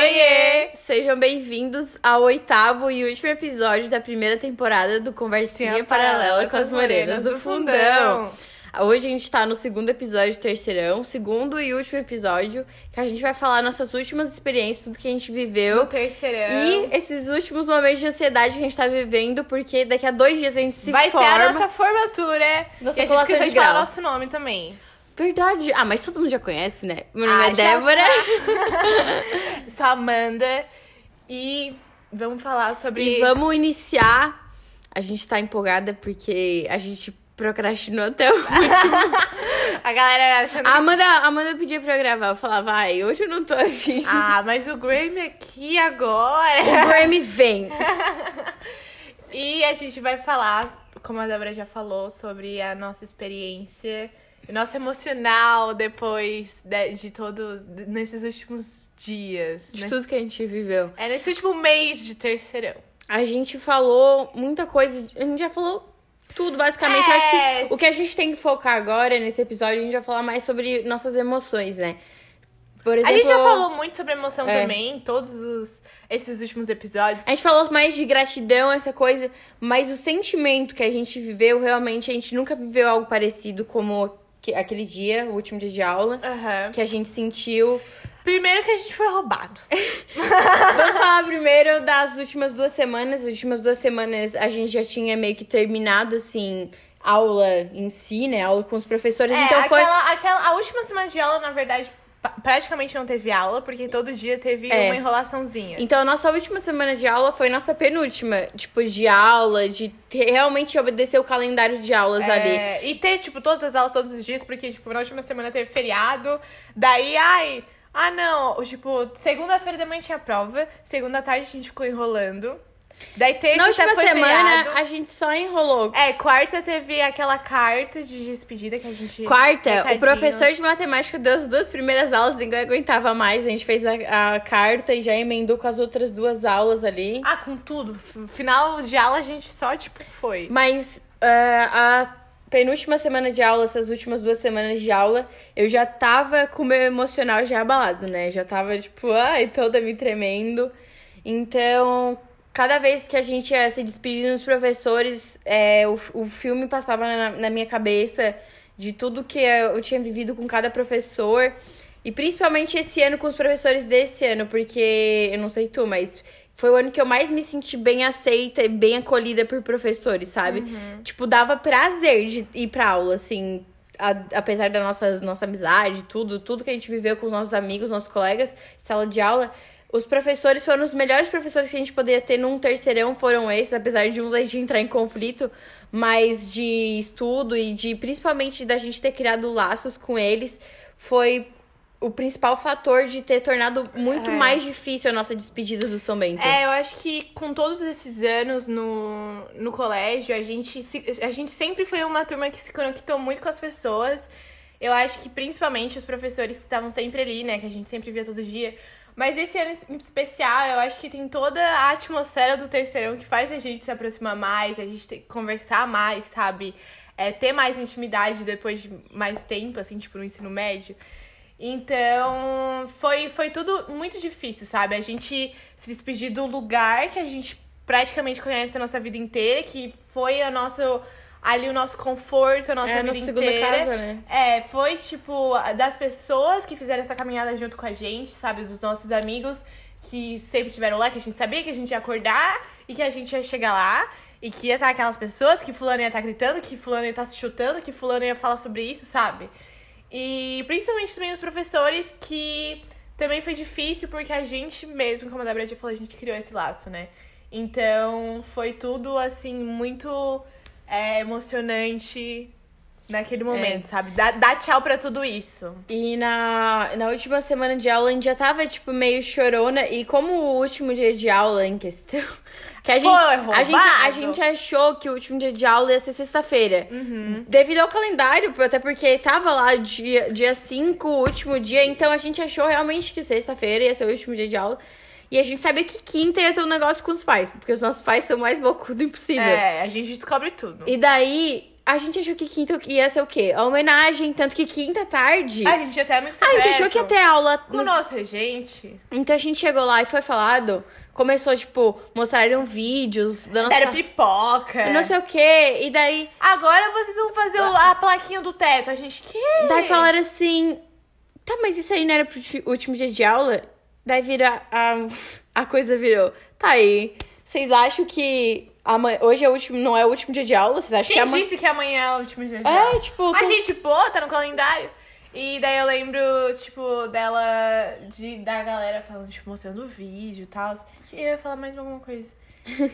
Oiê! Sejam bem-vindos ao oitavo e último episódio da primeira temporada do Conversinha Paralela com as Morenas do Fundão. Hoje a gente tá no segundo episódio do terceirão, segundo e último episódio, que a gente vai falar nossas últimas experiências, tudo que a gente viveu. No terceirão. E esses últimos momentos de ansiedade que a gente tá vivendo, porque daqui a dois dias a gente se vai forma. ser a nossa formatura. Nossa e a gente de de falar grau. nosso nome também. Verdade. Ah, mas todo mundo já conhece, né? Meu nome Ah, é já Débora. Eu sou a Amanda. E vamos falar sobre... E vamos iniciar. A gente tá empolgada porque a gente procrastinou até o último. A galera achando... A Amanda, a Amanda pedia pra eu gravar. Eu falava, vai, hoje eu não tô afim. Ah, mas o Grammy aqui agora... O Grammy vem. E a gente vai falar, como a Débora já falou, sobre a nossa experiência, nosso emocional depois de, de todo. nesses últimos dias. De né? tudo que a gente viveu. É nesse último mês de terceirão. A gente falou muita coisa. A gente já falou tudo, basicamente. É, Acho que o que a gente tem que focar agora nesse episódio, a gente vai falar mais sobre nossas emoções, né? Por exemplo. a gente já falou muito sobre emoção É. também, todos os, esses últimos episódios. A gente falou mais de gratidão, essa coisa, mas o sentimento que a gente viveu, realmente, a gente nunca viveu algo parecido como que- aquele dia, o último dia de aula, Aham. que a gente sentiu. Primeiro que a gente foi roubado. Vamos falar primeiro das últimas duas semanas. As últimas duas semanas a gente já tinha meio que terminado, assim, aula em si, né? Aula com os professores. É, então foi. aquela, aquela, a última semana de aula, na verdade, praticamente não teve aula, porque todo dia teve É. uma enrolaçãozinha. Então, a nossa última semana de aula foi nossa penúltima, tipo, de aula, de ter- realmente obedecer o calendário de aulas ali. É, e ter, tipo, todas as aulas todos os dias, porque, tipo, na última semana teve feriado. Daí, ai, ah, não. Tipo, segunda-feira da manhã tinha prova. Segunda tarde a gente ficou enrolando. Daí terça Na última semana, feriado. a gente só enrolou. É, quarta teve aquela carta de despedida que a gente. Quarta, o professor de matemática deu as duas primeiras aulas, ninguém aguentava mais. A gente fez a, a carta e já emendou com as outras duas aulas ali. Ah, com tudo. Final de aula a gente só, tipo, foi. Mas ah, a penúltima semana de aula, essas últimas duas semanas de aula, eu já tava com o meu emocional já abalado, né? Já tava, tipo, ai, toda me tremendo. Então, cada vez que a gente ia se despedir dos professores, é, o, o filme passava na, na minha cabeça de tudo que eu tinha vivido com cada professor. E principalmente esse ano com os professores desse ano, porque eu não sei tu, mas foi o ano que eu mais me senti bem aceita e bem acolhida por professores, sabe? Tipo, dava prazer de ir pra aula, assim, a- apesar da nossa, nossa amizade, tudo, tudo que a gente viveu com os nossos amigos, nossos colegas, sala de aula. Os professores foram os melhores professores que a gente poderia ter num terceirão, foram esses, apesar de uns a gente entrar em conflito, mas de estudo e de principalmente da gente ter criado laços com eles, foi o principal fator de ter tornado muito É. mais difícil a nossa despedida do São Bento. É, eu acho que com todos esses anos no, no colégio, a gente, se- a gente sempre foi uma turma que se conectou muito com as pessoas. Eu acho que principalmente os professores que estavam sempre ali, né? Que a gente sempre via todo dia. Mas esse ano especial, eu acho que tem toda a atmosfera do terceirão que faz a gente se aproximar mais, a gente conversar mais, sabe? É, ter mais intimidade depois de mais tempo, assim, tipo, no ensino médio. Então, foi, foi tudo muito difícil, sabe? A gente se despedir do lugar que a gente praticamente conhece a nossa vida inteira, que foi a nosso, ali o nosso conforto, a nossa É vida nossa segunda inteira. casa, né? É, foi tipo das pessoas que fizeram essa caminhada junto com a gente, sabe? Dos nossos amigos que sempre tiveram lá, que a gente sabia que a gente ia acordar e que a gente ia chegar lá. E que ia estar aquelas pessoas, que fulano ia estar gritando, que fulano ia estar se chutando, que fulano ia falar sobre isso, sabe? E principalmente também os professores, que também foi difícil, porque a gente mesmo, como a já falou, a gente criou esse laço, né? Então foi tudo, assim, muito é, emocionante naquele momento, sabe? Dá, dá tchau pra tudo isso. E na, na última semana de aula a gente já tava, tipo, meio chorona. E como o último dia de aula em questão. Que a gente, a gente, a gente achou que o último dia de aula ia ser sexta-feira. Devido ao calendário, até porque tava lá dia 5, dia cinco, o último dia. Então a gente achou realmente que sexta-feira ia ser o último dia de aula. E a gente sabia que quinta ia ter um negócio com os pais. Porque os nossos pais são mais bocudo impossível. É, a gente descobre tudo. E daí, a gente achou que quinta ia ser o quê? A homenagem, tanto que quinta tarde. A gente ia ter amigo a secreto. gente achou que ia ter aula. Com o nosso regente. Então a gente chegou lá e foi falado. Começou, tipo, mostraram vídeos da nossa. Deram pipoca. Não sei o quê. E daí. Agora vocês vão fazer o- a plaquinha do teto. A gente, que? Daí falaram assim. Tá, mas isso aí não era pro ti- último dia de aula? Daí vira. A, a coisa virou. Tá aí. Vocês acham que amanhã, hoje é o último, não é o último dia de aula? Vocês acham Quem que amanhã. disse que amanhã é o último dia de É, aula? tipo, A gente, pô, tá no calendário. E daí eu lembro, tipo, dela, de, da galera falando, tipo, mostrando o vídeo e tal. E eu ia falar mais alguma coisa.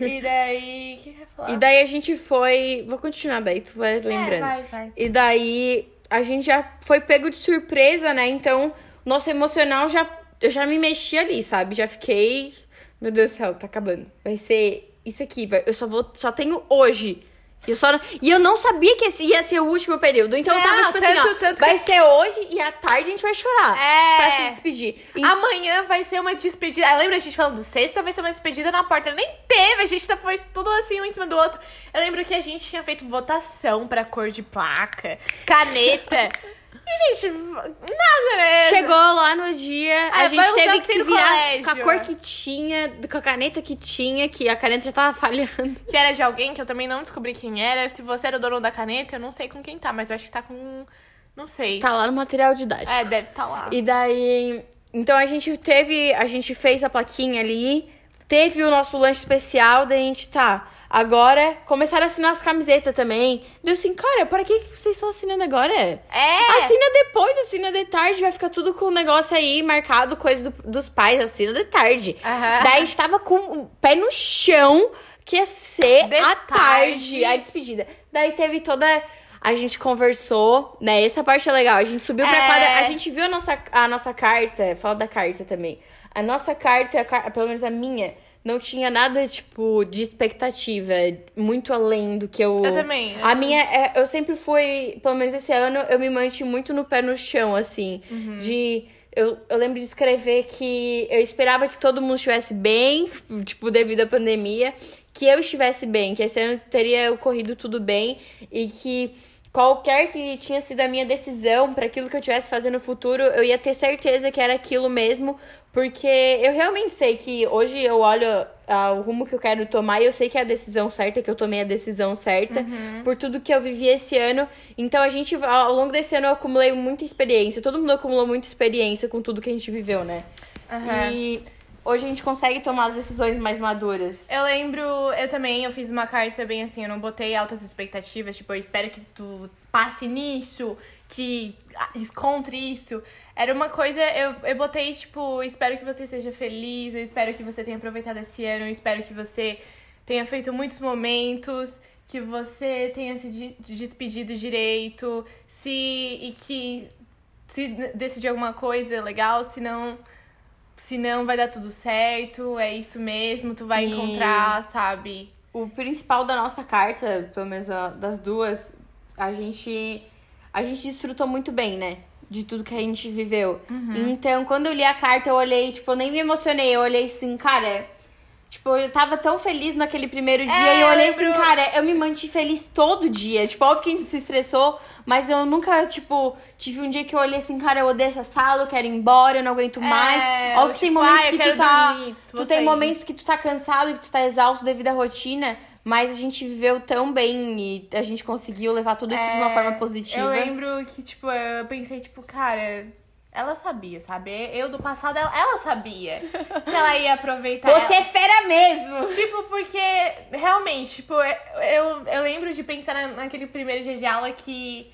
E daí, o que eu ia falar? E daí a gente foi. Vou continuar daí, tu vai lembrando. É, vai, vai. E daí a gente já foi pego de surpresa, né? Então, nosso emocional já. Eu já me mexi ali, sabe? Já fiquei. Meu Deus do céu, tá acabando. Vai ser isso aqui, vai. Eu só vou. Só tenho hoje. E eu, só, e eu não sabia que esse ia ser o último período. Então eu tava tipo assim, tanto- ó. tanto vai que- ser hoje e à tarde a gente vai chorar. É. Pra se despedir. E- Amanhã vai ser uma despedida. Ah, Lembra a gente falando sexta? Vai ser uma despedida na porta. Nem teve, a gente tá- foi tudo assim um em cima do outro. Eu lembro que a gente tinha feito votação pra cor de placa, caneta. e, gente, nada, né? Chegou lá no dia, a gente teve que se virar com a cor que tinha, com a caneta que tinha, que a caneta já tava falhando. Que era de alguém que eu também não descobri quem era. Se você era o dono da caneta, eu não sei com quem tá, mas eu acho que tá com. Não sei. Tá lá no material didático. É, deve tá lá. E daí. Então a gente teve. A gente fez a plaquinha ali. Teve o nosso lanche especial, daí a gente tá. Agora começaram a assinar as camisetas também. Deu assim, cara, para que vocês estão assinando agora? É! Assina depois, assina de tarde, vai ficar tudo com o negócio aí marcado, coisa do- dos pais, assina de tarde. Aham. Daí a gente tava com o pé no chão, que ia ser De à tarde. tarde, a despedida. Daí teve toda. A gente conversou, né? Essa parte é legal. A gente subiu pra É. quadra, a gente viu a nossa, a nossa carta, fala da carta também. A nossa carta, a car- pelo menos a minha, não tinha nada, tipo, de expectativa, muito além do que eu. Eu também, eu A minha, é, eu sempre fui, pelo menos esse ano, eu me mantive muito no pé no chão, assim. Uhum. De. Eu, eu lembro de escrever que eu esperava que todo mundo estivesse bem, tipo, devido à pandemia, que eu estivesse bem, que esse ano teria ocorrido tudo bem e que qualquer que tinha sido a minha decisão para aquilo que eu tivesse fazendo no futuro, eu ia ter certeza que era aquilo mesmo, porque eu realmente sei que hoje eu olho ah, o rumo que eu quero tomar e eu sei que é a decisão certa, que eu tomei a decisão certa por tudo que eu vivi esse ano. Então a gente, ao longo desse ano, eu acumulei muita experiência. Todo mundo acumulou muita experiência com tudo que a gente viveu, né? Aham. E hoje a gente consegue tomar as decisões mais maduras. Eu lembro, eu também, eu fiz uma carta bem assim, eu não botei altas expectativas, tipo, eu espero que tu passe nisso, que encontre isso. Era uma coisa, eu, eu botei, tipo, espero que você seja feliz, eu espero que você tenha aproveitado esse ano, eu espero que você tenha feito muitos momentos, que você tenha se de- despedido direito, se e que se decidir alguma coisa legal, se não se não vai dar tudo certo, é isso mesmo, tu vai E- encontrar, sabe? O principal da nossa carta, pelo menos das duas, a gente a gente desfrutou muito bem, né? De tudo que a gente viveu. Então, quando eu li a carta, eu olhei, tipo, eu nem me emocionei, eu olhei assim, cara, Tipo, eu tava tão feliz naquele primeiro dia É, e eu olhei eu lembro- assim, cara, eu me mantive feliz todo dia. Tipo, óbvio que a gente se estressou, mas eu nunca, tipo, tive um dia que eu olhei assim, cara, eu odeio essa sala, eu quero ir embora, eu não aguento mais. É, óbvio que tem tipo, momentos ah, que tu tá. dormir, tu tem momentos que tu tá cansado e que tu tá exausto devido à rotina. Mas a gente viveu tão bem e a gente conseguiu levar tudo isso de uma É, forma positiva. Eu lembro que, tipo, eu pensei, tipo, cara, ela sabia, sabe? Eu do passado, ela, ela sabia que ela ia aproveitar. Você é fera mesmo! Tipo, porque realmente, tipo, eu, eu lembro de pensar na- naquele primeiro dia de aula que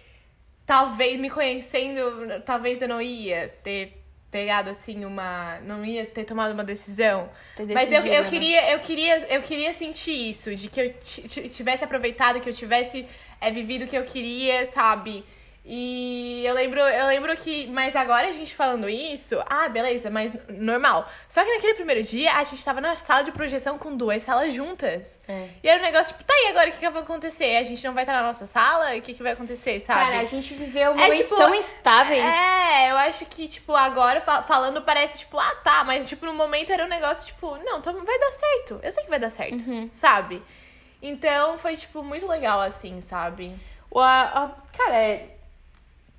talvez me conhecendo, talvez eu não ia ter pegado assim uma. não ia ter tomado uma decisão. Ter Mas eu, decidido, eu né? queria, eu queria, eu queria sentir isso, de que eu ti- ti- tivesse aproveitado, que eu tivesse é, vivido o que eu queria, sabe? E eu lembro, eu lembro que, mas agora a gente falando isso, ah, beleza, mas normal. Só que naquele primeiro dia a gente tava na sala de projeção com duas salas juntas. É. E era um negócio tipo, tá aí agora o que, que vai acontecer? A gente não vai estar na nossa sala? O que, que vai acontecer, sabe? Cara, a gente viveu É, momentos tipo, tão instáveis. É, eu acho que, tipo, agora fa- falando parece, tipo, ah, tá, mas, tipo, no momento era um negócio, tipo, não, então vai dar certo. Eu sei que vai dar certo, Uhum. sabe? Então foi, tipo, muito legal, assim, sabe? O, a, a- cara, é,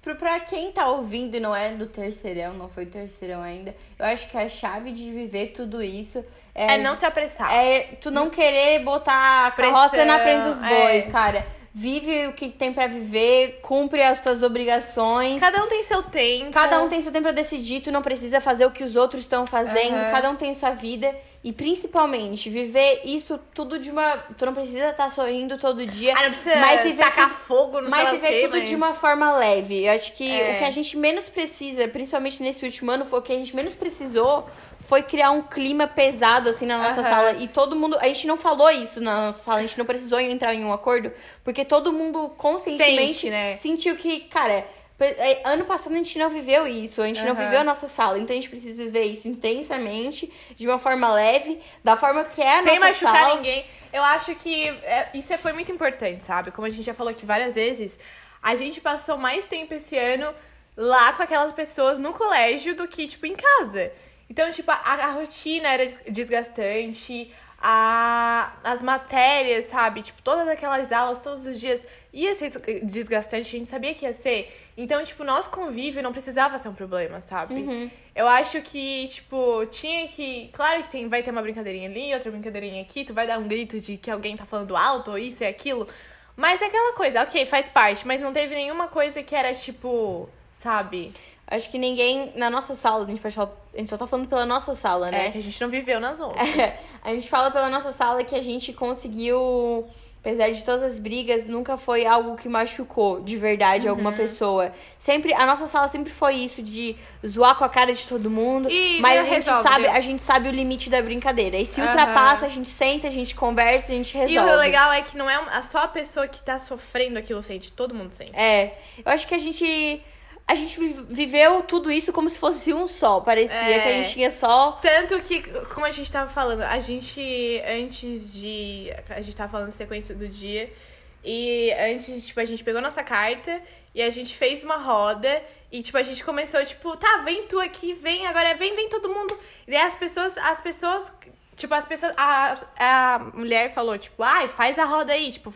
pra quem tá ouvindo e não é do terceirão, não foi terceirão ainda, eu acho que a chave de viver tudo isso é, É não se apressar. é tu não querer botar a carroça Pressão, na frente dos bois, é. cara. Vive o que tem pra viver, cumpre as tuas obrigações. Cada um tem seu tempo. Cada um tem seu tempo pra decidir, tu não precisa fazer o que os outros estão fazendo, Aham. cada um tem sua vida. E principalmente, viver isso tudo de uma. Tu não precisa estar sorrindo todo dia. Ah, não precisa mas viver tacar tudo- fogo no mas viver quê, tudo mas- de uma forma leve. Eu acho que É. o que a gente menos precisa, principalmente nesse último ano, foi o que a gente menos precisou foi criar um clima pesado assim na nossa Aham. sala. E todo mundo. A gente não falou isso na nossa sala, a gente não precisou entrar em um acordo, porque todo mundo conscientemente Sente, né? sentiu que, cara. é, Ano passado a gente não viveu isso, a gente não Aham. viveu a nossa sala, então a gente precisa viver isso intensamente, de uma forma leve, da forma que é a Sem nossa machucar sala. ninguém. Eu acho que é, isso foi muito importante, sabe? Como a gente já falou aqui várias vezes, a gente passou mais tempo esse ano lá com aquelas pessoas no colégio do que, tipo, em casa. Então, tipo, a, a rotina era des- desgastante, a, as matérias, sabe? Tipo, todas aquelas aulas, todos os dias, ia ser des- desgastante, a gente sabia que ia ser. Então, tipo, nosso convívio não precisava ser um problema, sabe? Uhum. Eu acho que, tipo, tinha que. Claro que tem, vai ter uma brincadeirinha ali, outra brincadeirinha aqui, tu vai dar um grito de que alguém tá falando alto, ou isso e aquilo. Mas é aquela coisa, ok, faz parte, mas não teve nenhuma coisa que era, tipo, sabe? Acho que ninguém na nossa sala, a gente pode falar, a gente só tá falando pela nossa sala, né? É, que a gente não viveu nas outras. a gente fala pela nossa sala que a gente conseguiu, apesar de todas as brigas, nunca foi algo que machucou de verdade Uhum. alguma pessoa. Sempre, a nossa sala sempre foi isso de zoar com a cara de todo mundo, E mas a gente resolve, sabe, a gente sabe o limite da brincadeira. E se Aham. ultrapassa, a gente senta, a gente conversa, a gente resolve. E o legal é que não é só a pessoa que tá sofrendo aquilo sente, todo mundo sente. É, eu acho que a gente a gente vi- viveu tudo isso como se fosse um só, parecia É. que a gente tinha só Tanto que, como a gente tava falando, a gente, antes de. A gente tava falando sequência do dia. E antes, tipo, a gente pegou nossa carta e a gente fez uma roda. E, tipo, a gente começou, tipo, tá, vem tu aqui, vem, agora vem, vem todo mundo. E as pessoas, as pessoas, tipo, as pessoas. A, a mulher falou, tipo, ai, faz a roda aí, tipo,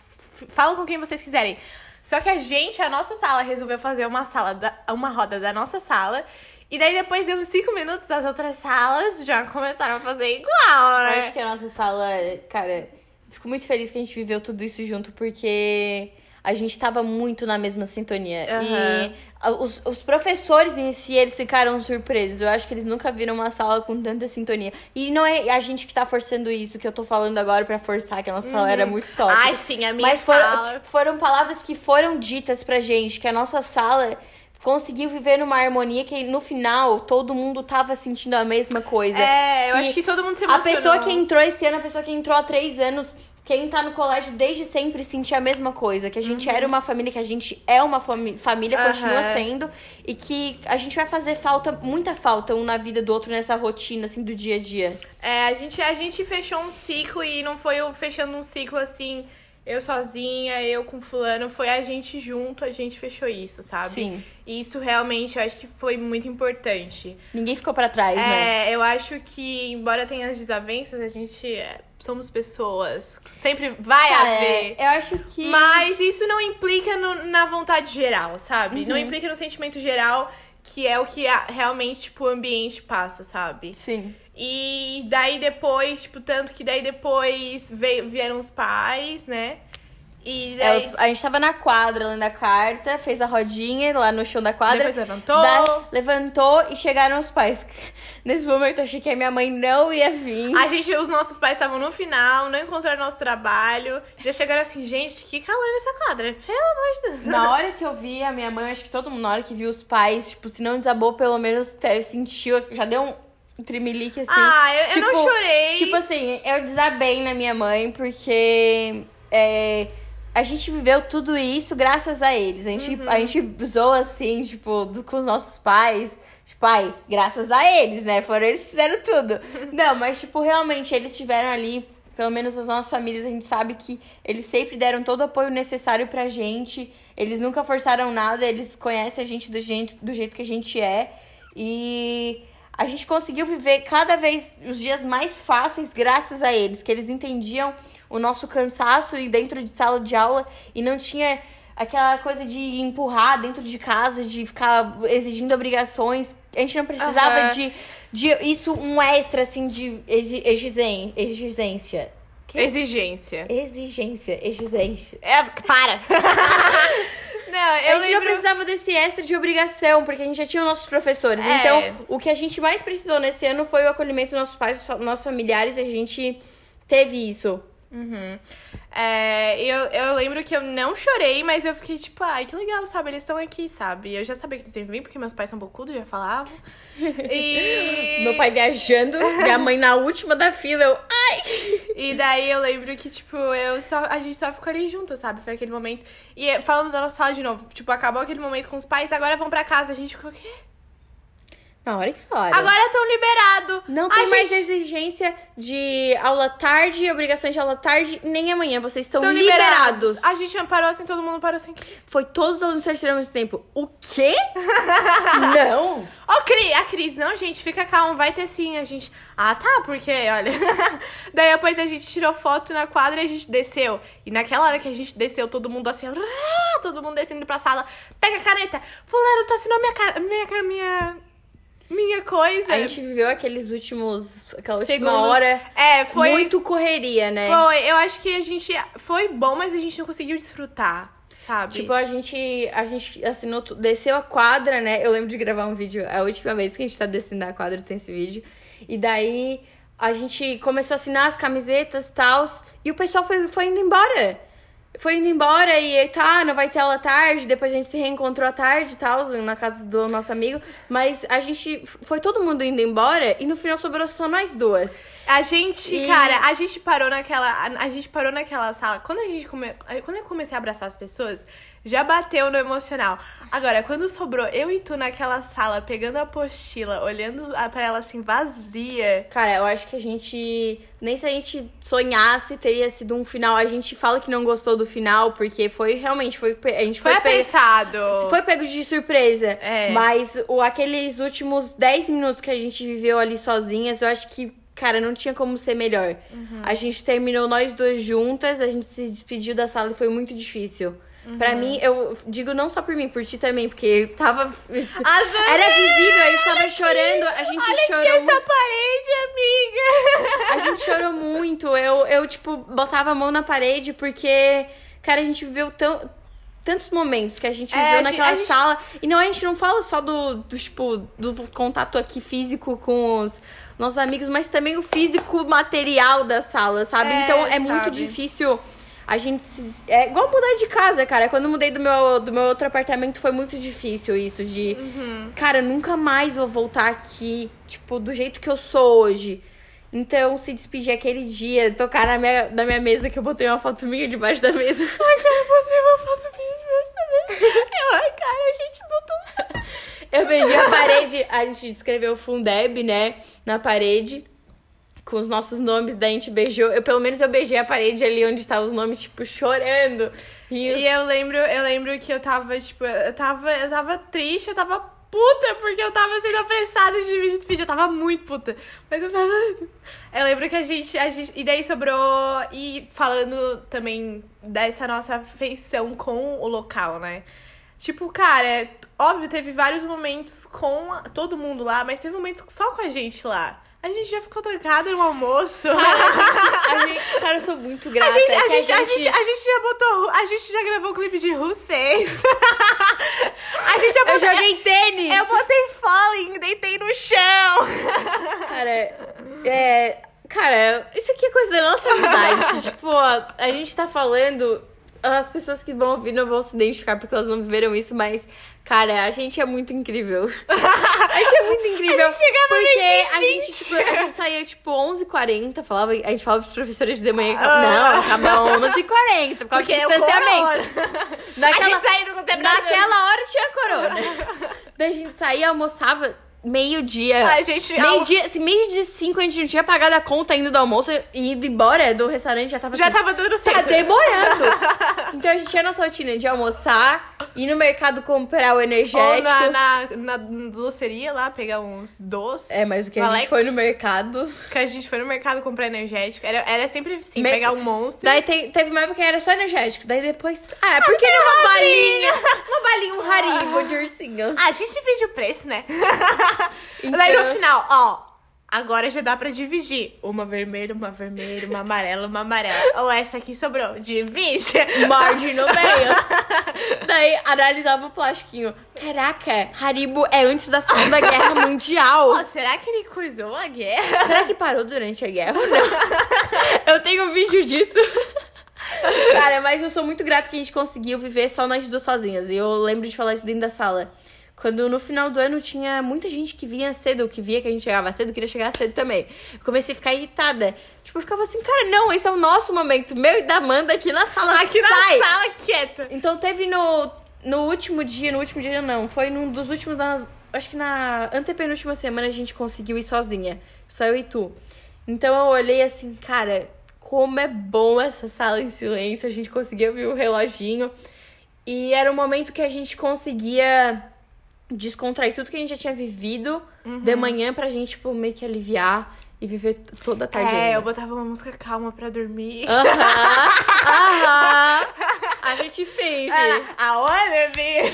fala com quem vocês quiserem. Só que a gente, a nossa sala, resolveu fazer uma sala, da, uma roda da nossa sala. E daí depois deu uns 5 minutos das outras salas, já começaram a fazer igual, Eu né? acho que a nossa sala, cara, fico muito feliz que a gente viveu tudo isso junto, porque a gente tava muito na mesma sintonia. Aham. E os, os professores em si, eles ficaram surpresos. Eu acho que eles nunca viram uma sala com tanta sintonia. E não é a gente que tá forçando isso, que eu tô falando agora pra forçar, que a nossa sala era muito top. Uhum. Ai, sim, a minha Mas foram, sala. foram palavras que foram ditas pra gente, que a nossa sala conseguiu viver numa harmonia que no final todo mundo tava sentindo a mesma coisa. É, eu acho que todo mundo se a emocionou. pessoa que entrou esse ano, a pessoa que entrou há três anos, quem tá no colégio desde sempre sentia a mesma coisa. Que a gente era uma família, que a gente é uma fami família, continua Uhum. Aham. sendo. E que a gente vai fazer falta, muita falta um na vida do outro nessa rotina, assim, do dia a dia. É, a gente, a gente fechou um ciclo e não foi eu fechando um ciclo assim, eu sozinha, eu com fulano, foi a gente junto, a gente fechou isso, sabe? Sim. E isso realmente eu acho que foi muito importante. Ninguém ficou pra trás, né? É, eu acho que, embora tenha as desavenças, a gente é, somos pessoas. Sempre vai Cara, haver. eu acho que. Mas isso não implica no- na vontade geral, sabe? Uhum. Não implica no sentimento geral, que é o que a- realmente, tipo, o ambiente passa, sabe? Sim. E daí depois, tipo, tanto que daí depois veio, vieram os pais, né? E É, daí os- a gente tava na quadra lendo a carta, fez a rodinha lá no chão da quadra. depois levantou. Da- levantou e chegaram os pais. Nesse momento eu achei que a minha mãe não ia vir. A gente, os nossos pais estavam no final, não encontraram nosso trabalho. Já chegaram assim, gente, que calor nessa quadra, pelo amor de Deus. Na hora que eu vi a minha mãe, acho que todo mundo, na hora que viu os pais, tipo, se não desabou, pelo menos sentiu, já deu um trimelique assim. ah, eu, eu não Tipo- chorei. Tipo assim, eu desabei na minha mãe porque é, a gente viveu tudo isso graças a eles. A gente, Uhum. a gente zoa assim, tipo, do- com os nossos pais. Tipo, ai, graças a eles, né? Foram eles que fizeram tudo. Não, mas, tipo, realmente, eles estiveram ali, pelo menos nas nossas famílias, a gente sabe que eles sempre deram todo o apoio necessário pra gente. Eles nunca forçaram nada, eles conhecem a gente do jeito, do jeito que a gente é. E a gente conseguiu viver cada vez os dias mais fáceis graças a eles, que eles entendiam o nosso cansaço e dentro de sala de aula e não tinha aquela coisa de empurrar dentro de casa, de ficar exigindo obrigações. A gente não precisava Aham. de, de isso, um extra, assim, de exi- exigência. Exigência. Que? Exigência. Exigência, exigência. É, para! não, A eu gente não lembro... precisava desse extra de obrigação, porque a gente já tinha os nossos professores. É. Então, o que a gente mais precisou nesse ano foi o acolhimento dos nossos pais, dos nossos familiares, e a gente teve isso. Uhum. É, eu, eu lembro que eu não chorei, mas eu fiquei tipo, ai, que legal, sabe? Eles estão aqui, sabe? Eu já sabia que eles têm que vir, porque meus pais são bocudos, já falavam. E... Meu pai viajando, minha mãe na última da fila, eu. Ai! E daí eu lembro que, tipo, eu só, a gente só ficou ali junto, sabe? Foi aquele momento. E eh, falando da nossa sala de novo, tipo, acabou aquele momento com os pais, agora vão pra casa. A gente ficou o quê? Na hora que falaram. Agora estão liberados. Não tem mais gente- exigência de aula tarde, obrigações de aula tarde, nem amanhã. Vocês estão Tão liberados. A gente parou assim, todo mundo parou assim. Foi todos os alunos terceiro ao mesmo tempo. O quê? não! Ô, Cris, a Cris, não, gente, fica calmo, vai ter sim. A gente, ah, tá, porque, olha. Daí depois a gente tirou foto na quadra e a gente desceu. E naquela hora que a gente desceu, todo mundo assim, todo mundo descendo pra sala. Pega a caneta. Fulano, tu assinou minha, minha, minha, minha coisa. A gente viveu aqueles últimos. aquela última Segundos. hora. É, foi. Muito correria, né? Foi, eu acho que a gente. Foi bom, mas a gente não conseguiu desfrutar, sabe? Tipo, a gente, a gente assinou, desceu a quadra, né? Eu lembro de gravar um vídeo, a última vez que a gente tá descendo a quadra tem esse vídeo. E daí a gente começou a assinar as camisetas e tal. E o pessoal foi, foi indo embora. Foi indo embora e tá, não vai ter aula tarde. Depois a gente se reencontrou à tarde e tal, na casa do nosso amigo. Mas a gente. Foi todo mundo indo embora e no final sobrou só nós duas. A gente, E- cara, a gente parou naquela. A, a gente parou naquela sala. Quando a gente come, Quando eu comecei a abraçar as pessoas, já bateu no emocional. Agora, quando sobrou eu e tu naquela sala, pegando a apostila, olhando a- pra ela assim, vazia. Cara, eu acho que a gente. Nem se a gente sonhasse, teria sido um final. A gente fala que não gostou do final, porque foi realmente. Foi, a gente Foi foi, pego. apressado. Foi pego de surpresa. É. Mas o, aqueles últimos 10 minutos que a gente viveu ali sozinhas, eu acho que, cara, não tinha como ser melhor. Uhum. A gente terminou nós duas juntas, a gente se despediu da sala e foi muito difícil. Uhum. Pra mim, eu digo não só por mim, por ti também, porque tava. As Era visível, a gente tava chorando, a gente Olha aqui chorou essa parede, amiga. a gente chorou muito. Eu, eu, tipo, botava a mão na parede porque, cara, a gente viveu tão, tantos momentos que a gente É, viveu gente- naquela a gente- sala. E não, a gente não fala só do, do, tipo, do contato aqui físico com os nossos amigos, mas também o físico material da sala, sabe? É, então é muito sabe? difícil. A gente. se- É igual mudar de casa, cara. Quando eu mudei do meu, do meu outro apartamento, foi muito difícil isso de. Uhum. Cara, nunca mais vou voltar aqui, tipo, do jeito que eu sou hoje. Então, se despedir aquele dia, tocar na minha, na minha mesa, que eu botei uma foto minha debaixo da mesa. Ai, cara, eu botei uma foto minha debaixo da mesa. Eu, ai, cara, a gente botou. Eu beijei a parede, a gente escreveu Fundeb, né, na parede, com os nossos nomes, daí a gente beijou. Eu, pelo menos eu beijei a parede ali onde estavam os nomes, tipo, chorando. E, os- E eu lembro, eu lembro que eu tava, tipo, eu tava, eu tava triste, eu tava puta, porque eu tava sendo apressada de me despedir. Eu tava muito puta. Mas eu tava. Eu lembro que a gente. A gente e daí sobrou. E falando também dessa nossa afeição com o local, né? Tipo, cara, óbvio, teve vários momentos com todo mundo lá, mas teve momentos só com a gente lá. A gente já ficou trancada no almoço. a gente, cara, eu sou muito grata. A gente, a, gente, a, gente, a gente já botou. A gente já gravou um clipe de Says. a gente já botou. Eu joguei tênis! Eu botei falling, deitei no chão. Cara, é. Cara, isso aqui é coisa da nossa amizade. tipo, a gente tá falando. As pessoas que vão ouvir não vão se identificar porque elas não viveram isso, mas, cara, a gente é muito incrível. a gente é muito incrível. A gente chegava porque a gente, tipo, a gente saía, tipo, 11h40, falava, a gente falava pros professores de manhã. Ah. Não, acaba 11h40, por causa Porque do é distanciamento. Naquela, A gente saindo com o Naquela hora tinha corona. Daí a gente saía, almoçava meio-dia. A gente. Meio-dia, assim, meio de cinco a gente não tinha pagado a conta ainda do almoço e ido embora do restaurante já tava Já assim, tava dando Tá certo. demorando. então a gente tinha nossa rotina de almoçar, ir no mercado comprar o Ou energético. na, na, na doceria lá, pegar uns doces. É, mas o que a Alex. gente foi no mercado. Que a gente foi no mercado comprar energético. Era, era sempre assim, pegar um monstro. Daí te- teve uma época que era só energético. Daí depois. Ah, por que não uma balinha? Uma balinha, um haribo de ursinho. Ah, a gente divide o preço, né? Então- Daí no final, ó. Agora já dá pra dividir. Uma vermelha, uma vermelha, uma amarela, uma amarela. Ou essa aqui sobrou. Divide. Morde no meio. Daí analisava o plastiquinho. Caraca, Haribo é antes da Segunda Guerra Mundial. Ó, será que ele coisou a guerra? Será que parou durante a guerra ou não? Eu tenho um vídeo disso. Cara, mas eu sou muito grata que a gente conseguiu viver só nós duas sozinhas. E eu lembro de falar isso dentro da sala. Quando no final do ano tinha muita gente que vinha cedo, que via que a gente chegava cedo, queria chegar cedo também. Eu comecei a ficar irritada. Tipo, eu ficava assim, cara, não, esse é o nosso momento. Meu e da Amanda aqui na sala. Aqui sai. na sala, quieta. Então teve no, no último dia, no último dia não, foi num dos últimos, acho que na antepenúltima semana a gente conseguiu ir sozinha, só eu e tu. Então eu olhei assim, cara, como é bom essa sala em silêncio, a gente conseguia ouvir o reloginho. E era um momento que a gente conseguia descontrair tudo que a gente já tinha vivido de manhã pra gente, tipo, meio que aliviar e viver toda a tarde. É, eu botava uma música calma pra dormir. Aham, aham. A gente finge. Ela, I wanna be.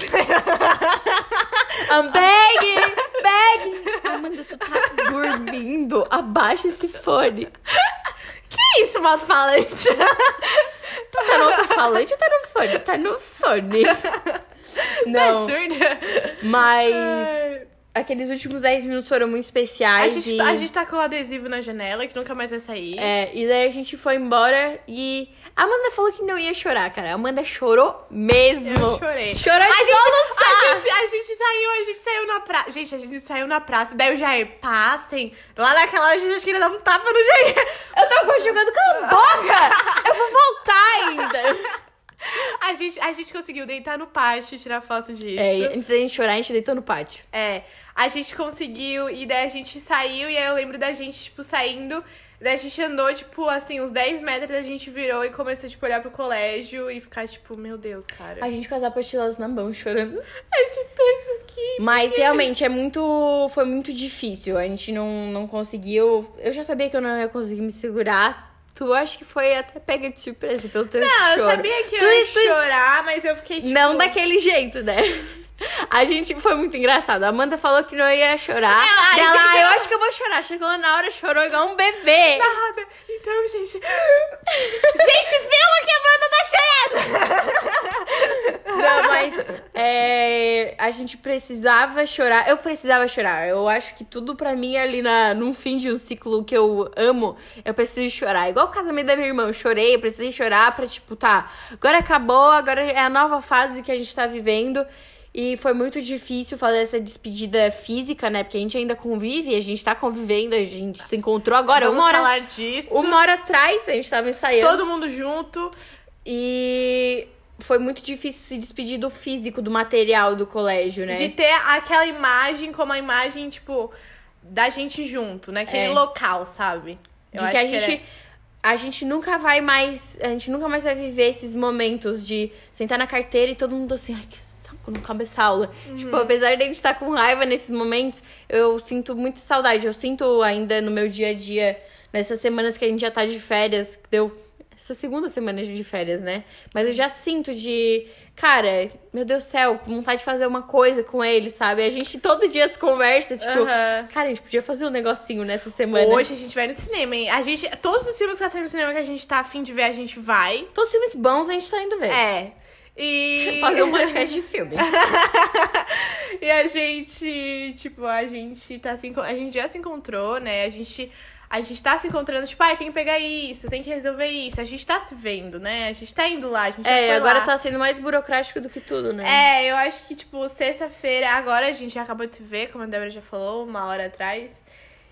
I'm begging, begging. Amanda, tu tá dormindo. Abaixa esse fone. Que isso, malto-falante? Tu tá no alto-falante ou tá no fone? Tá no fone. Não, É surda. mas Ai. aqueles últimos 10 minutos foram muito A especiais. gente, e... a gente tacou o adesivo na janela, que nunca mais vai sair. É, e daí a gente foi embora e a Amanda falou que não ia chorar, cara. A Amanda chorou mesmo. Eu chorei. Chorou de A gente, a, gente, a gente saiu, a gente saiu na praça. Gente, a gente saiu na praça. Daí o Jair, passem. Lá naquela hora a gente queria dar um tapa no Jair. Eu tava conjugando, cala a boca! Eu vou voltar ainda. A gente, a gente conseguiu deitar no pátio e tirar foto disso. É, antes da gente chorar, a gente deitou no pátio. É, a gente conseguiu, e daí a gente saiu, e aí eu lembro da gente, tipo, saindo. Daí a gente andou, tipo, assim, uns 10 metros, a gente virou e começou, tipo, olhar pro colégio e ficar, tipo, meu Deus, cara. A gente com as apostilas na mão, chorando. Esse peso aqui. Mas realmente é muito. Foi muito difícil. A gente não, não conseguiu. Eu já sabia que eu não ia conseguir me segurar. Tu acho que foi até pega de surpresa pelo teu Não, eu choro. sabia que eu Tu- ia tu- chorar, mas eu fiquei, tipo... Não daquele jeito, né? A gente foi muito engraçado. A Amanda falou que não ia chorar. Dela, gente, ah, eu eu- acho que eu vou chorar. Chegou na hora, chorou igual um bebê. Nada. Então, gente... gente, filma que a Amanda tá chorando! Não, mas é, a gente precisava chorar. Eu precisava chorar. Eu acho que tudo pra mim ali na, num fim de um ciclo que eu amo, eu preciso chorar. Igual o casamento da minha irmã, eu chorei, eu precisei chorar pra, tipo, tá, agora acabou, agora é a nova fase que a gente tá vivendo. E foi muito difícil fazer essa despedida física, né? Porque a gente ainda convive, a gente tá convivendo, a gente se encontrou agora, Vamos uma hora, falar disso. uma hora atrás, a gente tava ensaiando. Todo mundo junto. E foi muito difícil se despedir do físico, do material do colégio, né? De ter aquela imagem como a imagem, tipo, da gente junto, né? Aquele É. local, sabe? Eu De que a gente. A gente nunca vai mais. A gente nunca mais vai viver esses momentos de sentar na carteira e todo mundo assim, ai, que saco, cabe essa aula. Uhum. Tipo, apesar de a gente estar com raiva nesses momentos, eu sinto muita saudade. Eu sinto ainda no meu dia a dia, nessas semanas que a gente já tá de férias, que deu essa segunda semana de férias, né? Mas eu já sinto de. Cara, meu Deus do céu, vontade de fazer uma coisa com ele, sabe? A gente todo dia se conversa, tipo, Aham. cara, a gente podia fazer um negocinho nessa semana. Hoje a gente vai no cinema, hein? A gente, todos os filmes que tá saindo no cinema que a gente tá afim de ver, a gente vai. Todos os filmes bons a gente tá indo ver. É. E. Fazer um podcast de filme. e a gente, tipo, a gente tá se, enco- a gente já se encontrou, né? A gente a gente tá se encontrando, tipo, ai, tem que pegar isso, tem que resolver isso. A gente tá se vendo, né? A gente tá indo lá, a gente É, agora lá. tá sendo mais burocrático do que tudo, né? É, eu acho que, tipo, sexta-feira, agora a gente acabou de se ver, como a Débora já falou, uma hora atrás.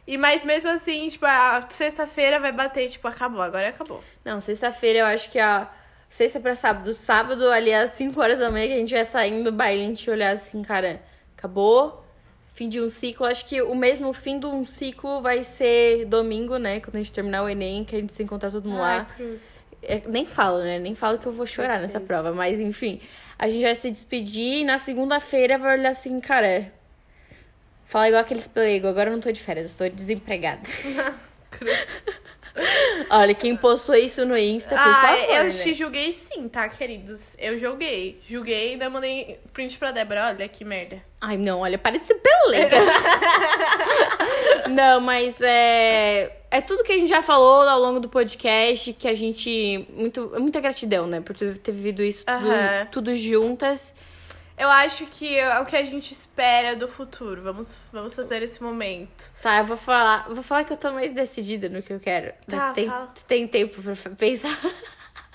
E mas mesmo assim, tipo, a sexta-feira vai bater, tipo, acabou, agora acabou. Não, sexta-feira eu acho que a. Sexta pra sábado. Sábado, ali às 5 horas da manhã, que a gente vai saindo do baile, a gente olhar assim, cara, acabou. fim de um ciclo. Acho que o mesmo fim de um ciclo vai ser domingo, né? Quando a gente terminar o Enem, que a gente se encontrar todo mundo lá. Ai, cruz. É, nem falo, né? Nem falo que eu vou chorar nessa prova, mas enfim. A gente vai se despedir e na segunda-feira vai olhar assim, cara. Fala igual aqueles pelego, agora eu não tô de férias, eu tô desempregada. Olha, quem postou isso no Insta, por ah, favor. eu né? te julguei sim, tá, queridos? Eu julguei. Julguei e ainda mandei print pra Débora. Olha que merda. Ai, não, olha, parece ser pelega. não, mas é. É tudo que a gente já falou ao longo do podcast, que a gente. Muito, muita gratidão, né? Por ter vivido isso tudo, Aham. tudo juntas. Eu acho que é o que a gente espera do futuro. Vamos, vamos fazer esse momento. Tá, eu vou falar. Vou falar que eu tô mais decidida no que eu quero. Tá, tem, fala. tem tempo pra pensar.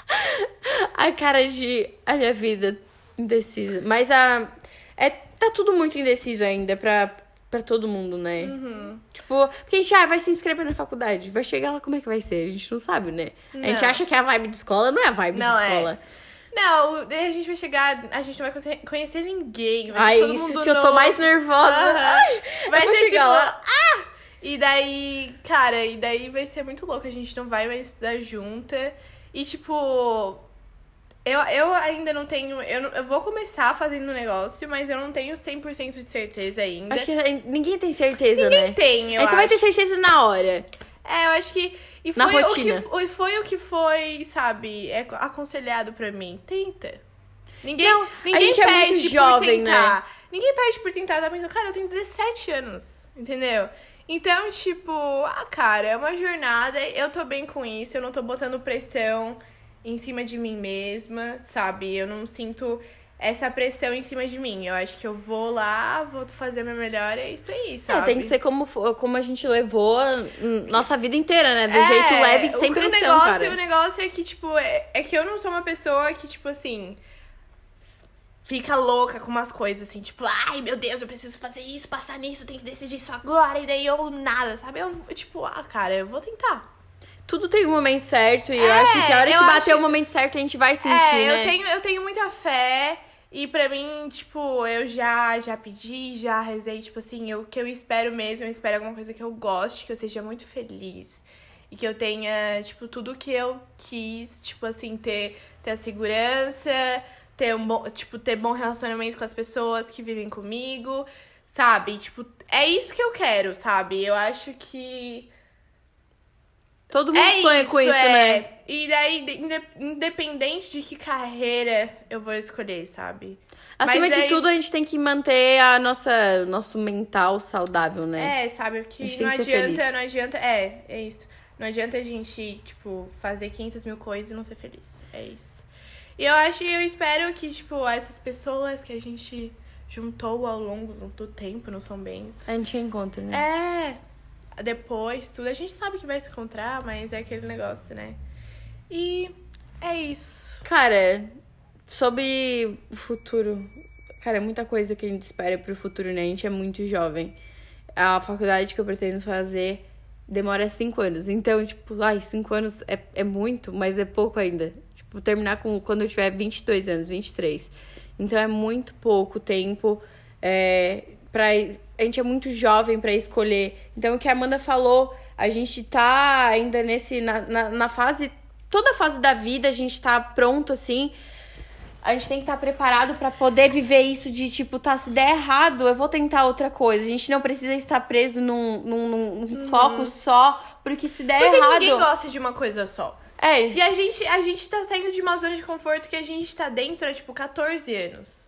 a cara de. A minha vida indecisa. Mas a. É, tá tudo muito indeciso ainda pra, pra todo mundo, né? Uhum. Tipo, porque a gente ah, vai se inscrever na faculdade. Vai chegar lá, como é que vai ser? A gente não sabe, né? A gente Não. acha que é a vibe de escola, não é a vibe Não de é. Não, daí a gente vai chegar, a gente não vai conhecer, ninguém. Vai Ai, ser todo isso mundo que eu tô novo. mais nervosa. Aham. Ai, Vai eu vou ser chegar tipo, lá. ah! E daí, cara, e daí vai ser muito louco. A gente não vai mais estudar junta. E tipo, eu, eu ainda não tenho. Eu, não- eu vou começar fazendo um negócio, mas eu não tenho 100% de certeza ainda. Acho que ninguém tem certeza, Ninguém né? tem, eu Aí você vai acho. ter certeza na hora. É, eu acho que. E foi Na o que rotina. foi, o que foi, sabe, é aconselhado pra mim. Tenta. Ninguém, Não, a ninguém gente é perde muito por jovem, né? tentar. Ninguém perde por tentar, tá pensando, cara, eu tenho 17 anos, entendeu? Então, tipo, ah, cara, é uma jornada, eu tô bem com isso, eu não tô botando pressão em cima de mim mesma, sabe? Eu não sinto essa pressão em cima de mim. Eu acho que eu vou lá, vou fazer meu melhor, é isso aí, É, sabe? tem que ser como, como a gente levou hum, nossa vida inteira, né? Do É, jeito leve, sem o, pressão, o negócio, cara. O negócio é que, tipo, é, é que eu não sou uma pessoa que, tipo assim, fica louca com umas coisas assim, tipo, ai meu Deus, eu preciso fazer isso, passar nisso, tenho que decidir isso agora, e daí eu nada, sabe? Eu, tipo, ah, cara, eu vou tentar. Tudo tem um momento certo e eu É, acho que a hora que eu bater acho- o momento certo a gente vai sentir, é, né? eu tenho, eu tenho muita fé. E pra mim, tipo, eu já já pedi, já rezei, tipo assim, eu- o que eu espero mesmo, eu espero alguma coisa que eu goste, que eu seja muito feliz. E que eu tenha, tipo, tudo que eu quis, tipo assim, ter, ter a segurança, ter um bom, tipo, ter bom relacionamento com as pessoas que vivem comigo, sabe? Tipo, é isso que eu quero, sabe? Eu acho que Todo mundo é sonha isso, com isso, é. né? E daí, de- inde- independente de que carreira eu vou escolher, sabe? Acima Mas de daí- tudo, a gente tem que manter a nossa nosso mental saudável, né? É, sabe? Porque não que adianta, não adianta. É, é isso. Não adianta a gente, tipo, fazer 500 mil coisas e não ser feliz. É isso. E eu acho, eu espero que, tipo, essas pessoas que a gente juntou ao longo do tempo no São Bento. A gente encontra, né? É, depois, tudo. A gente sabe que vai se encontrar, mas é aquele negócio, né? E é isso. Cara, sobre o futuro. Cara, é muita coisa que a gente espera pro futuro, né? A gente é muito jovem. A faculdade que eu pretendo fazer demora cinco anos. Então, tipo, ai, cinco anos é, é muito, mas é pouco ainda. Tipo, terminar com quando eu tiver 22 anos, 23. Então é muito pouco tempo. É, pra, a gente é muito jovem pra escolher. Então, o que a Amanda falou, a gente tá ainda nesse. na, na, na fase. Toda a fase da vida a gente tá pronto assim. A gente tem que estar preparado pra poder viver isso de tipo, tá, se der errado, eu vou tentar outra coisa. A gente não precisa estar preso num, num, num- num foco só, porque se der Porque errado. ninguém gosta de uma coisa só. É, E a gente, a gente tá saindo de uma zona de conforto que a gente tá dentro há, tipo, 14 anos.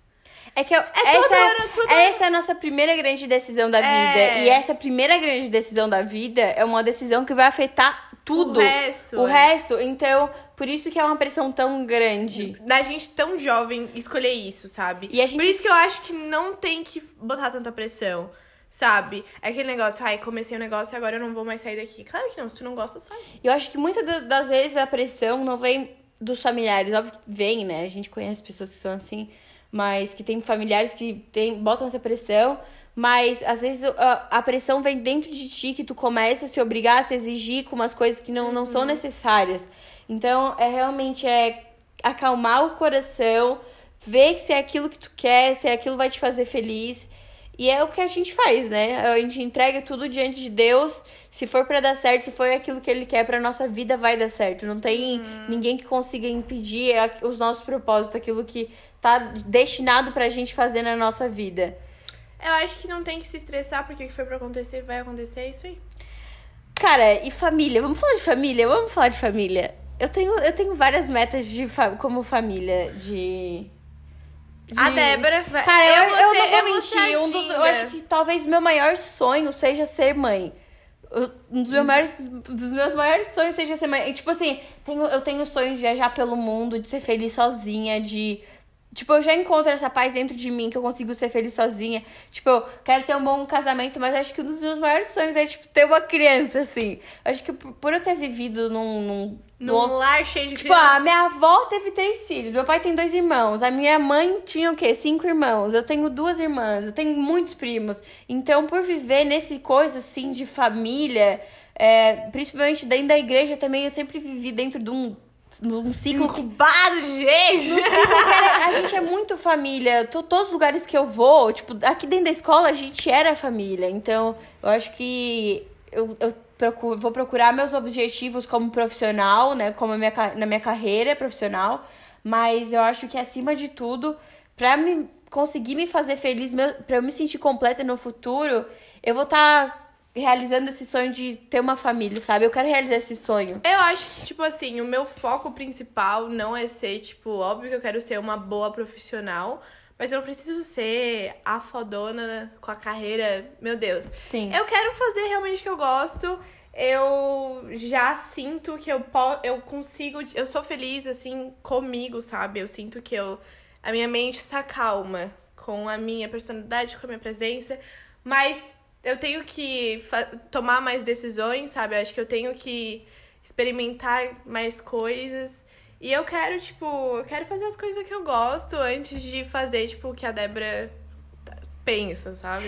É que eu- todo essa, é, ano, tudo- essa é a nossa primeira grande decisão da É. vida. E essa primeira grande decisão da vida é uma decisão que vai afetar tudo. O resto, O é. resto. Então, por isso que é uma pressão tão grande. Da gente tão jovem escolher isso, sabe? E a gente- Por isso que eu acho que não tem que botar tanta pressão, sabe? É aquele negócio, ai, comecei o negócio e agora eu não vou mais sair daqui. Claro que não, se tu não gosta, sai. Eu acho que muitas da- das vezes a pressão não vem dos familiares. Óbvio que vem, né? A gente conhece pessoas que são assim, mas que tem familiares que tem, botam essa pressão. Mas às vezes a, a pressão vem dentro de ti, que tu começa a se obrigar a se exigir com umas coisas que não, não são necessárias. Então, é realmente é acalmar o coração, ver se é aquilo que tu quer, se é aquilo que vai te fazer feliz. E é o que a gente faz, né? A gente entrega tudo diante de Deus. Se for para dar certo, se for aquilo que Ele quer pra nossa vida, vai dar certo. Não tem hum. ninguém que consiga impedir os nossos propósitos, aquilo que tá destinado pra gente fazer na nossa vida. Eu acho que não tem que se estressar, porque o que foi pra acontecer vai acontecer, é isso aí. Cara, e família? Vamos falar de família? Vamos falar de família. Eu tenho, eu tenho várias metas de como família, de de... A Débora. Cara, eu, eu, eu não vou mentir. Um dos, eu acho que talvez meu maior sonho seja ser mãe. Um dos meus, maiores, dos meus maiores sonhos seja ser mãe. E, tipo assim, tenho, eu tenho o sonho de viajar pelo mundo, de ser feliz sozinha, de Tipo, eu já encontro essa paz dentro de mim, que eu consigo ser feliz sozinha. Tipo, eu quero ter um bom casamento, mas acho que um dos meus maiores sonhos é, tipo, ter uma criança, assim. Acho que por eu ter vivido num... Num, num lar cheio de tipo, crianças. Tipo, a minha avó teve três filhos, meu pai tem dois irmãos, a minha mãe tinha o quê? Cinco irmãos, eu tenho duas irmãs, eu tenho muitos primos. Então, por viver nesse coisa, assim, de família... É, principalmente dentro da igreja também, eu sempre vivi dentro de um num ciclo. Incubado de gente! No ciclo, cara, a gente é muito família. Todos os lugares que eu vou, tipo, aqui dentro da escola a gente era família. Então, eu acho que eu, eu procuro, vou procurar meus objetivos como profissional, né? Como minha, na minha carreira profissional. Mas eu acho que acima de tudo, pra me conseguir me fazer feliz, pra eu me sentir completa no futuro, eu vou estar. Tá realizando esse sonho de ter uma família, sabe? Eu quero realizar esse sonho. Eu acho que, tipo assim, o meu foco principal não é ser, tipo, óbvio que eu quero ser uma boa profissional, mas eu não preciso ser a fodona com a carreira, meu Deus. Sim. Eu quero fazer realmente o que eu gosto. Eu já sinto que eu, eu consigo. Eu sou feliz, assim, comigo, sabe? Eu sinto que eu. A minha mente está calma com a minha personalidade, com a minha presença. Mas eu tenho que tomar mais decisões, sabe? Eu acho que eu tenho que experimentar mais coisas. E eu quero, tipo, eu quero fazer as coisas que eu gosto antes de fazer, tipo, o que a Débora pensa, sabe?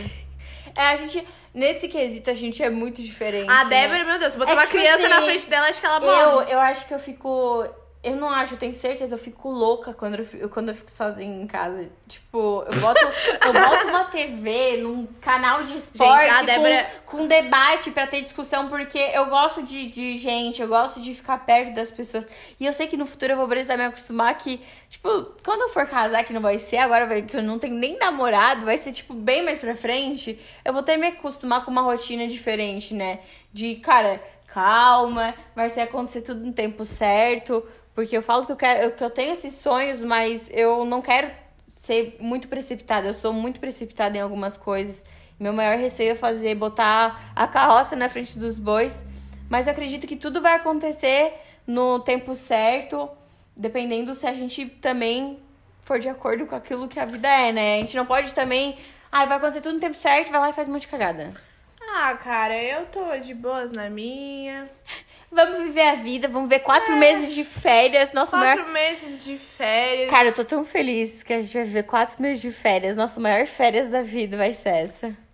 É, a gente. Nesse quesito, a gente é muito diferente. A Débora, né? meu Deus, botar é uma tipo criança assim, na frente dela, acho que ela morre. Eu, eu acho que eu fico eu não acho, eu tenho certeza, eu fico louca quando eu fico, quando eu fico sozinha em casa. Tipo, eu boto, eu boto uma TV num canal de esporte gente, Débora... com, com debate para ter discussão, porque eu gosto de, de gente, eu gosto de ficar perto das pessoas. E eu sei que no futuro eu vou precisar me acostumar que, tipo, quando eu for casar, que não vai ser agora, que eu não tenho nem namorado, vai ser, tipo, bem mais pra frente, eu vou ter que me acostumar com uma rotina diferente, né? De, cara, calma, vai ser acontecer tudo no tempo certo porque eu falo que eu quero, que eu tenho esses sonhos, mas eu não quero ser muito precipitada. Eu sou muito precipitada em algumas coisas. Meu maior receio é fazer, botar a carroça na frente dos bois. Mas eu acredito que tudo vai acontecer no tempo certo, dependendo se a gente também for de acordo com aquilo que a vida é, né? A gente não pode também. Ah, vai acontecer tudo no tempo certo, vai lá e faz um monte de cagada. Ah, cara, eu tô de boas na minha. Vamos viver a vida, vamos ver quatro é. meses de férias. Nossa, quatro maior... meses de férias. Cara, eu tô tão feliz que a gente vai viver quatro meses de férias. Nossa maior férias da vida vai ser essa.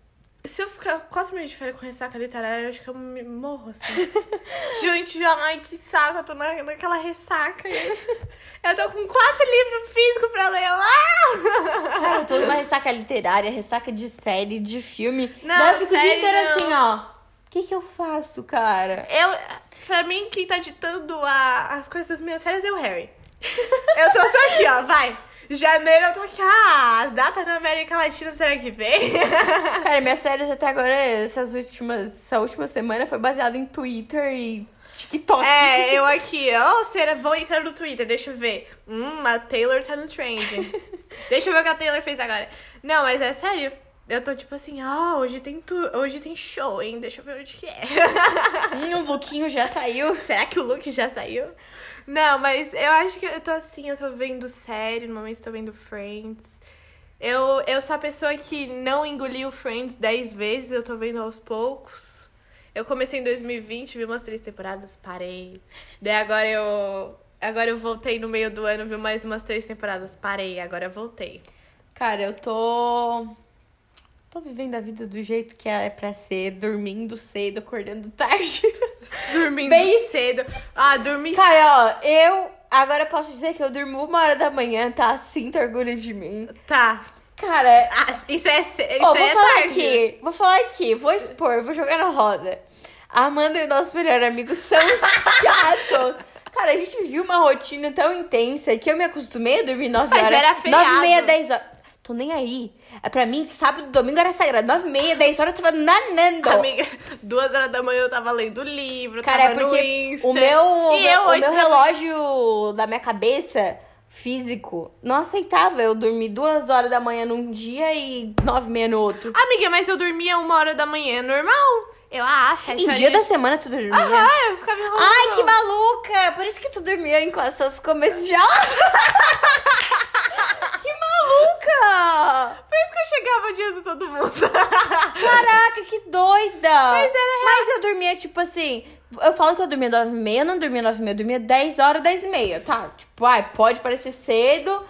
Se eu ficar quatro meses de férias com ressaca literária, eu acho que eu me morro, assim. gente, ai, que saco, eu tô na, naquela ressaca. Eu tô com quatro livros físicos pra ler lá. Cara, eu tô numa ressaca literária, ressaca de série, de filme. Não, eu fico o dia inteiro assim, ó. O que que eu faço, cara? Eu... Pra mim, quem tá ditando a, as coisas das minhas férias é o Harry. eu tô só aqui, ó, vai. Janeiro eu tô aqui, ah, as datas na América Latina, será que vem? Cara, minhas férias até agora, essas últimas, essa última semana foi baseada em Twitter e TikTok. É, eu aqui, ó, oh, será, vou entrar no Twitter, deixa eu ver. Hum, a Taylor tá no trend. deixa eu ver o que a Taylor fez agora. Não, mas é sério, eu tô tipo assim, ah, hoje tem tu... hoje tem show, hein? Deixa eu ver onde que é. hum, o lookinho já saiu. Será que o look já saiu? Não, mas eu acho que eu tô assim, eu tô vendo série, no momento tô vendo Friends. Eu, eu sou a pessoa que não engoliu Friends 10 vezes, eu tô vendo aos poucos. Eu comecei em 2020, vi umas três temporadas, parei. Daí agora eu. Agora eu voltei no meio do ano, vi mais umas três temporadas, parei, agora eu voltei. Cara, eu tô tô vivendo a vida do jeito que é pra ser, dormindo cedo, acordando tarde. dormindo Bem... cedo. Ah, dormir Cara, ó, eu agora posso dizer que eu durmo uma hora da manhã, tá? Sinto orgulho de mim. Tá. Cara, Ah, isso é, isso Ó, vou é falar tarde. aqui, vou falar aqui, vou expor, vou jogar na roda. A Amanda e o nosso melhor amigo são chatos. Cara, a gente viu uma rotina tão intensa que eu me acostumei a dormir 9 Mas horas. era feriado. 9 e meia, 10 horas. Tô nem aí. É pra mim, sábado e domingo era sagrado. 9 e meia, 10 horas eu tava nanando. Amiga, duas horas da manhã eu tava lendo livro, Cara, é tava no porque o meu, e eu, o meu relógio da minha cabeça físico não aceitava eu dormir duas horas da manhã num dia e nove e meia no outro. Amiga, mas eu dormia uma hora da manhã, normal. Eu, ah, sete Em horas. dia da semana tu dormia? Aham, eu ficava enrolando. Ai, que maluca! Por isso que tu dormia em costas começos de aula. maluca! Por isso que eu chegava adiando todo mundo. Caraca, que doida! Mas era real. Mas eu dormia, tipo assim... Eu falo que eu dormia 9 e meia, eu não dormia 9 e meia, eu dormia 10 horas, 10 e meia, tá? Tipo, ai, pode parecer cedo,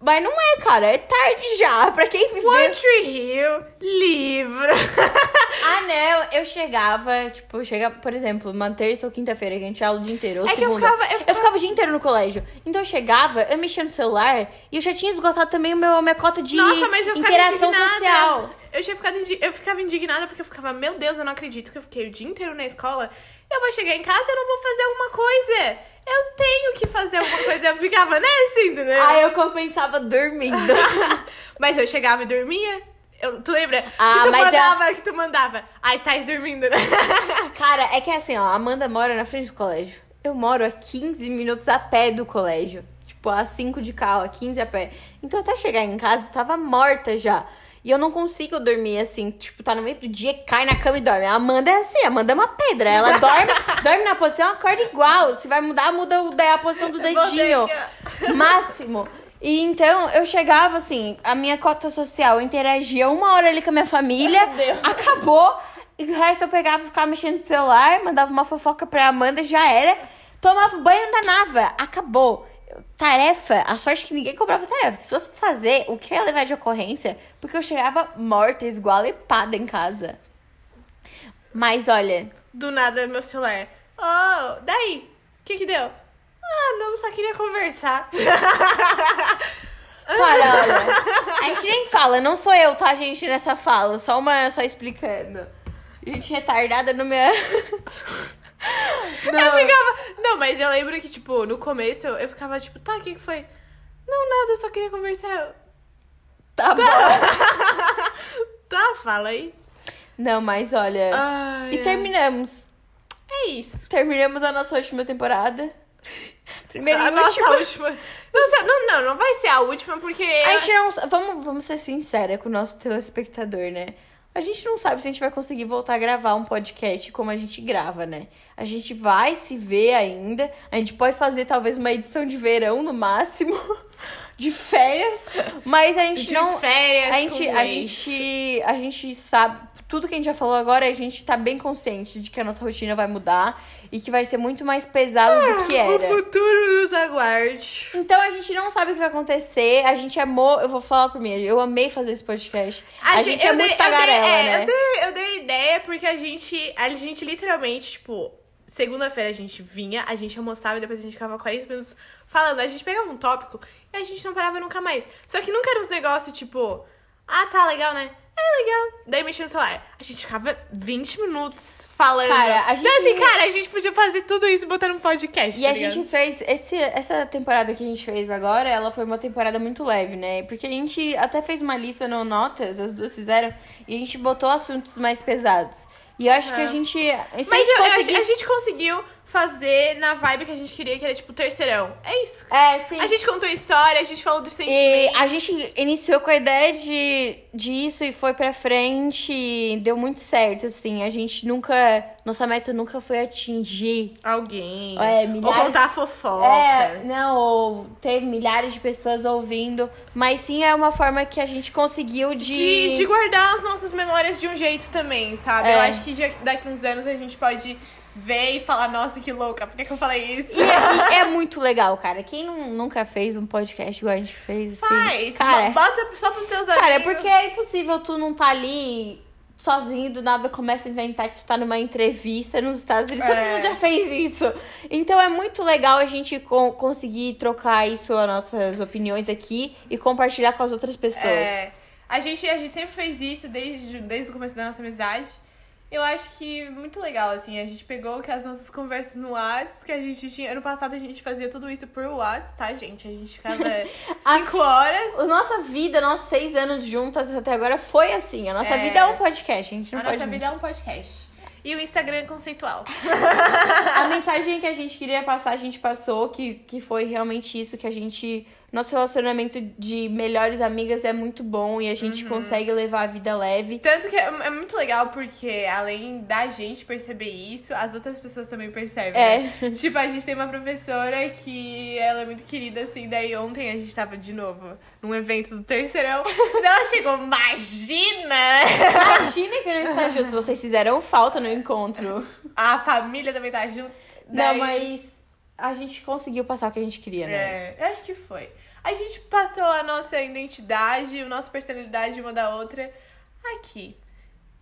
mas não é, cara. É tarde já, pra quem viver... One Tree Hill, livro. Ah, não, eu chegava, tipo, eu chegava, por exemplo, uma terça ou quinta-feira, que a gente tinha aula o dia inteiro, ou É que eu segunda. ficava- eu ficava- o dia inteiro no colégio. Então eu chegava, eu mexia no celular e eu já tinha esgotado também o meu, a minha cota de Nossa, mas eu ficava interação indignada. social. Eu, tinha ficado eu ficava indignada porque eu ficava, meu Deus, eu não acredito que eu fiquei o dia inteiro na escola. Eu vou chegar em casa e eu não vou fazer alguma coisa. Eu tenho que fazer alguma coisa. Eu ficava nessa, entendeu? Aí eu compensava dormindo. Mas eu chegava e dormia. Eu, tu lembra? Ah, que tu mas eu- mandava, que tu mandava. Ai, Thais dormindo, né? Cara, é que assim, ó, a Amanda mora na frente do colégio. Eu moro a 15 minutos a pé do colégio. Tipo, a 5 de carro, a 15 a pé. Então até chegar em casa, eu tava morta já. E eu não consigo dormir assim, tipo, tá no meio do dia, cai na cama e dorme. A Amanda é assim, a Amanda é uma pedra. Ela dorme, dorme na posição, acorda igual. Se vai mudar, muda a posição do dedinho. Máximo. E então eu chegava assim, a minha cota social, eu interagia uma hora ali com a minha família, acabou. E o resto eu pegava, ficava mexendo no celular, mandava uma fofoca pra Amanda, já era. Tomava banho da nava, acabou. Tarefa, a sorte é que ninguém cobrava tarefa. Se fosse fazer, o que eu ia levar de ocorrência? Porque eu chegava morta, esgualepada em casa. Mas olha, Do nada, meu celular. Oh, daí? O que que deu? Ah, não, só queria conversar. Cara, olha. A gente nem fala, não sou eu, tá, gente, nessa fala. Só uma. Só explicando. Gente retardada no meu. Eu ficava. Não, mas eu lembro que, tipo, no começo eu, eu ficava, tipo, tá, o que que foi? Não, nada, eu só queria conversar. Tá bom. Tá, fala aí. Não, mas olha. Ai, e ai. terminamos. É isso. Terminamos a nossa última temporada. Primeira a nossa última. última. Não, não, não, não vai ser a última, porque. A gente não. Vamos, vamos ser sinceros com o nosso telespectador, né? A gente não sabe se a gente vai conseguir voltar a gravar um podcast como a gente grava, né? A gente vai se ver ainda. A gente pode fazer talvez uma edição de verão no máximo. De férias. Mas a gente de não. férias. A gente, a gente, a gente sabe, tudo que a gente já falou agora, a gente tá bem consciente de que a nossa rotina vai mudar e que vai ser muito mais pesado do que O era. futuro nos aguarde. Então a gente não sabe o que vai acontecer, a gente amou, eu vou falar por mim, eu amei fazer esse podcast. A, gente, é eu muito dei- eu tagarela, dei- é, né? Eu dei, eu dei ideia porque a gente, a gente literalmente, tipo, segunda-feira a gente vinha, a gente almoçava e depois a gente ficava 40 minutos falando. A gente pegava um tópico e a gente não parava nunca mais. Só que nunca era uns negócios tipo, ah, tá legal, né? É legal. Daí mexia no celular. A gente ficava 20 minutos falando. Cara, a gente- Então, assim, cara, a gente podia fazer tudo isso e botar num podcast. E tá a ligado? gente fez, esse, essa temporada que a gente fez agora, ela foi uma temporada muito leve, né? Porque a gente até fez uma lista no Notas, as duas fizeram, e a gente botou assuntos mais pesados. E eu acho que a gente. Se a Mas gente eu- conseguir. a gente conseguiu fazer na vibe que a gente queria, que era tipo terceirão. É isso. É, sim. A gente contou história, a gente falou dos E sentimentos. a gente iniciou com a ideia de disso e foi pra frente e deu muito certo, assim. A gente nunca. Nossa meta nunca foi atingir. Alguém. É, Ou milhares- contar fofocas. É, não, ou ter milhares de pessoas ouvindo. Mas sim é uma forma que a gente conseguiu de. De, de guardar as nossas memórias de um jeito também, sabe? É. Eu acho que daqui uns anos a gente pode ver e falar, nossa, que louca, por que, que eu falei isso? E é, e é muito legal, cara. Quem não- nunca fez um podcast igual a gente fez, assim. Faz. Cara, Bota só pros seus amigos. cara, é porque é impossível tu não tá ali sozinho do nada começa a inventar que tu tá numa entrevista nos Estados Unidos. Todo É. mundo já fez isso. Então é muito legal a gente co- conseguir trocar isso, as nossas opiniões aqui e compartilhar com as outras pessoas. É, a, gente, a gente sempre fez isso desde, desde o começo da nossa amizade. Eu acho que muito legal, assim, a gente pegou que as nossas conversas no Whats, que a gente tinha. Ano passado a gente fazia tudo isso por Whats, tá, gente? A gente ficava cinco horas. A nossa vida, nossos seis anos juntas até agora foi assim. A nossa É. vida é um podcast, a gente não A pode nossa mentir. vida é um podcast. E o Instagram é conceitual. A mensagem que a gente queria passar, a gente passou, que, que foi realmente isso, que a gente. Nosso relacionamento de melhores amigas é muito bom e a gente Uhum. consegue levar a vida leve. Tanto que é, é muito legal porque, além da gente perceber isso, as outras pessoas também percebem. É. né? Tipo, a gente tem uma professora que ela é muito querida, assim. Daí ontem a gente tava de novo num evento do terceirão. Daí ela chegou, imagina! Imagina que não está juntos, vocês fizeram falta no encontro. A família também tá junto. Não, Daí- mas a gente conseguiu passar o que a gente queria, né? É, eu acho que foi. A gente passou a nossa identidade, a nossa personalidade uma da outra aqui.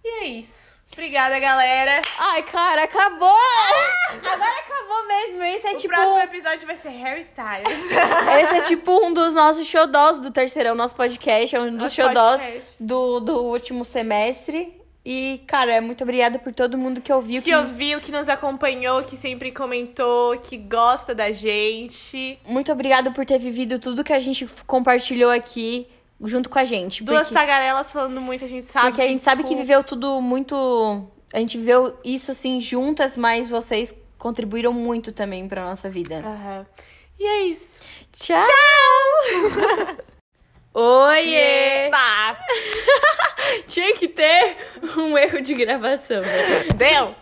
E é isso. Obrigada, galera. Ai, cara, acabou! Agora acabou mesmo. Esse é o tipo. próximo episódio vai ser Harry Styles. Esse é tipo um dos nossos xodós do terceirão, nosso podcast. É um dos Nosso xodós podcast. do, do último semestre. E, cara, muito obrigada por todo mundo que ouviu. que ouviu, que nos acompanhou, que sempre comentou, que gosta da gente. Muito obrigada por ter vivido tudo que a gente compartilhou aqui junto com a gente. Duas porque, tagarelas falando muito, a gente sabe. porque a gente sabe que com- viveu tudo muito. A gente viveu isso assim juntas, mas vocês contribuíram muito também pra nossa vida. Aham. E é isso. Tchau! Oiê! Tá. Tinha que ter um erro de gravação. Deu?